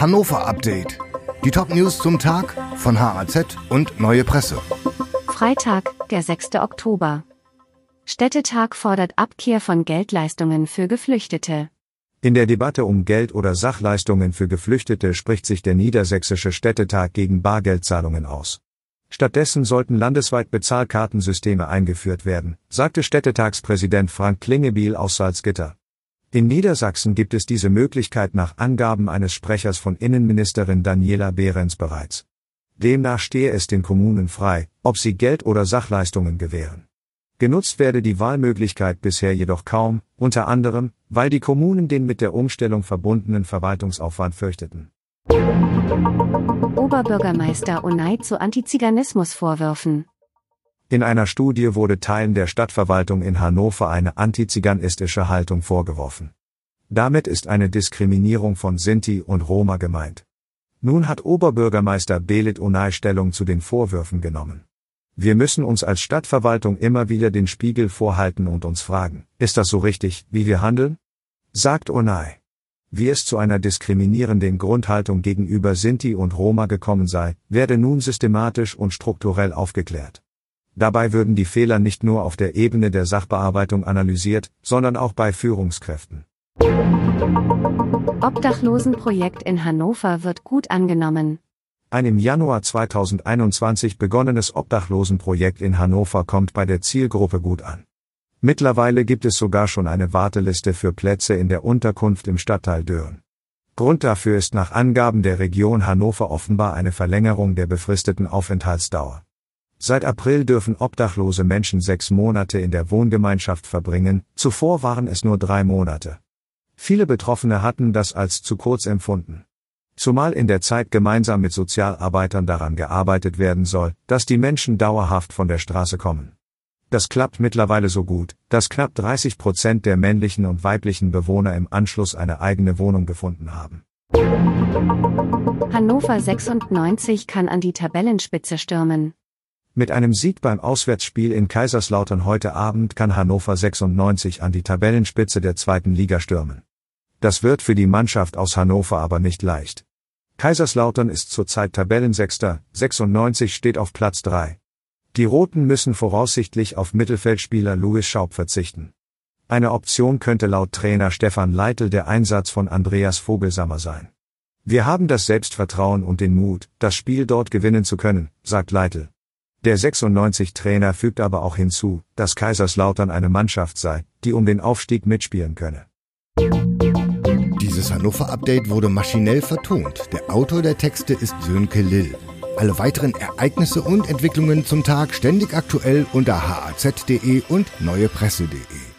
Hannover Update. Die Top-News zum Tag von HAZ und Neue Presse. Freitag, der 6. Oktober. Städtetag fordert Abkehr von Geldleistungen für Geflüchtete. In der Debatte um Geld- oder Sachleistungen für Geflüchtete spricht sich der Niedersächsische Städtetag gegen Bargeldzahlungen aus. Stattdessen sollten landesweit Bezahlkartensysteme eingeführt werden, sagte Städtetagspräsident Frank Klingebiel aus Salzgitter. In Niedersachsen gibt es diese Möglichkeit nach Angaben eines Sprechers von Innenministerin Daniela Behrens bereits. Demnach stehe es den Kommunen frei, ob sie Geld- oder Sachleistungen gewähren. Genutzt werde die Wahlmöglichkeit bisher jedoch kaum, unter anderem, weil die Kommunen den mit der Umstellung verbundenen Verwaltungsaufwand fürchteten. Oberbürgermeister Onay zu Antiziganismusvorwürfen. In einer Studie wurde Teilen der Stadtverwaltung in Hannover eine antiziganistische Haltung vorgeworfen. Damit ist eine Diskriminierung von Sinti und Roma gemeint. Nun hat Oberbürgermeister Belit Onay Stellung zu den Vorwürfen genommen. Wir müssen uns als Stadtverwaltung immer wieder den Spiegel vorhalten und uns fragen, ist das so richtig, wie wir handeln? Sagt Onay. Wie es zu einer diskriminierenden Grundhaltung gegenüber Sinti und Roma gekommen sei, werde nun systematisch und strukturell aufgeklärt. Dabei würden die Fehler nicht nur auf der Ebene der Sachbearbeitung analysiert, sondern auch bei Führungskräften. Obdachlosenprojekt in Hannover wird gut angenommen. Ein im Januar 2021 begonnenes Obdachlosenprojekt in Hannover kommt bei der Zielgruppe gut an. Mittlerweile gibt es sogar schon eine Warteliste für Plätze in der Unterkunft im Stadtteil Dürren. Grund dafür ist nach Angaben der Region Hannover offenbar eine Verlängerung der befristeten Aufenthaltsdauer. Seit April dürfen obdachlose Menschen sechs Monate in der Wohngemeinschaft verbringen, zuvor waren es nur drei Monate. Viele Betroffene hatten das als zu kurz empfunden. Zumal in der Zeit gemeinsam mit Sozialarbeitern daran gearbeitet werden soll, dass die Menschen dauerhaft von der Straße kommen. Das klappt mittlerweile so gut, dass knapp 30 Prozent der männlichen und weiblichen Bewohner im Anschluss eine eigene Wohnung gefunden haben. Hannover 96 kann an die Tabellenspitze stürmen. Mit einem Sieg beim Auswärtsspiel in Kaiserslautern heute Abend kann Hannover 96 an die Tabellenspitze der zweiten Liga stürmen. Das wird für die Mannschaft aus Hannover aber nicht leicht. Kaiserslautern ist zurzeit Tabellensechster, 96 steht auf Platz 3. Die Roten müssen voraussichtlich auf Mittelfeldspieler Louis Schaub verzichten. Eine Option könnte laut Trainer Stefan Leitl der Einsatz von Andreas Vogelsammer sein. Wir haben das Selbstvertrauen und den Mut, das Spiel dort gewinnen zu können, sagt Leitl. Der 96-Trainer fügt aber auch hinzu, dass Kaiserslautern eine Mannschaft sei, die um den Aufstieg mitspielen könne. Dieses Hannover-Update wurde maschinell vertont. Der Autor der Texte ist Sönke Lill. Alle weiteren Ereignisse und Entwicklungen zum Tag ständig aktuell unter haz.de und neuepresse.de.